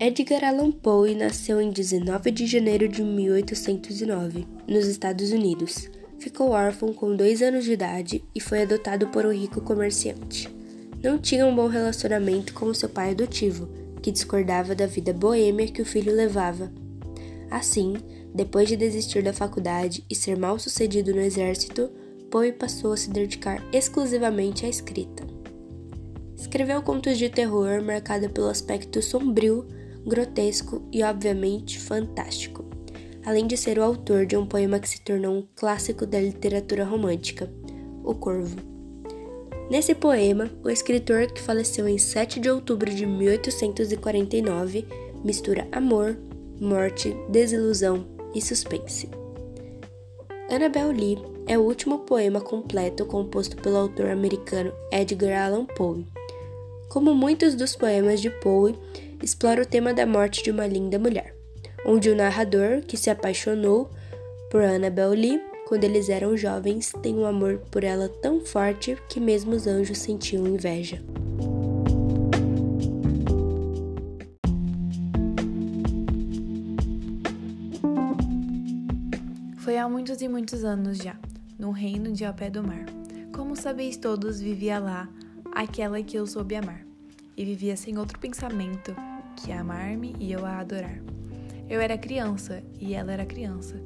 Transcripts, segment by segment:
Edgar Allan Poe nasceu em 19 de janeiro de 1809, nos Estados Unidos. Ficou órfão com dois anos de idade e foi adotado por um rico comerciante. Não tinha um bom relacionamento com seu pai adotivo, que discordava da vida boêmia que o filho levava. Assim, depois de desistir da faculdade e ser mal sucedido no exército, Poe passou a se dedicar exclusivamente à escrita. Escreveu contos de terror marcado pelo aspecto sombrio grotesco e, obviamente, fantástico, além de ser o autor de um poema que se tornou um clássico da literatura romântica, O Corvo. Nesse poema, o escritor, que faleceu em 7 de outubro de 1849, mistura amor, morte, desilusão e suspense. Annabel Lee é o último poema completo composto pelo autor americano Edgar Allan Poe. Como muitos dos poemas de Poe, explora o tema da morte de uma linda mulher, onde o narrador, que se apaixonou por Annabel Lee quando eles eram jovens, tem um amor por ela tão forte que mesmo os anjos sentiam inveja. Foi há muitos e muitos anos já, no reino de ao pé do mar. Como sabeis todos, vivia lá aquela que eu soube amar, e vivia sem outro pensamento que amar-me e eu a adorar. Eu era criança e ela era criança,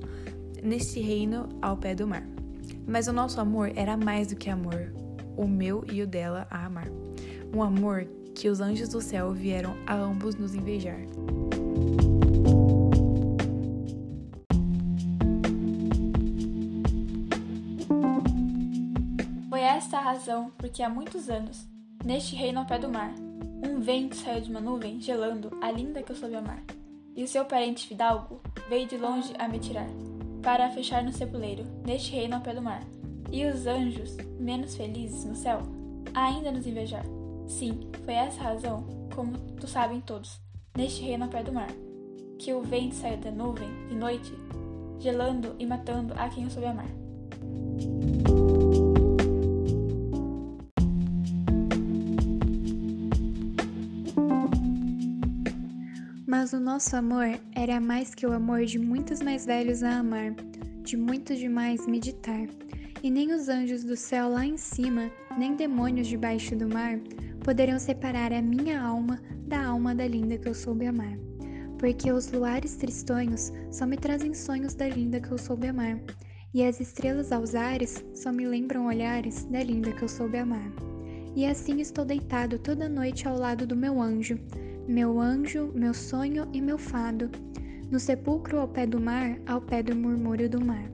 neste reino ao pé do mar. Mas o nosso amor era mais do que amor, o meu e o dela a amar. Um amor que os anjos do céu vieram a ambos nos invejar. Esta a razão porque há muitos anos, neste reino ao pé do mar, um vento saiu de uma nuvem, gelando a linda que eu soube amar. E o seu parente fidalgo veio de longe a me tirar, para fechar no cepuleiro, neste reino ao pé do mar. E os anjos, menos felizes no céu, ainda nos invejar. Sim, foi essa a razão, como tu sabem todos, neste reino ao pé do mar, que o vento saiu da nuvem de noite, gelando e matando a quem eu soube amar. Mas o nosso amor era mais que o amor de muitos mais velhos a amar, de muitos demais meditar. E nem os anjos do céu lá em cima, nem demônios debaixo do mar, poderiam separar a minha alma da alma da linda que eu soube amar. Porque os luares tristonhos só me trazem sonhos da linda que eu soube amar, e as estrelas aos ares só me lembram olhares da linda que eu soube amar. E assim estou deitado toda noite ao lado do meu anjo, meu anjo, meu sonho e meu fado, no sepulcro ao pé do mar, ao pé do murmúrio do mar.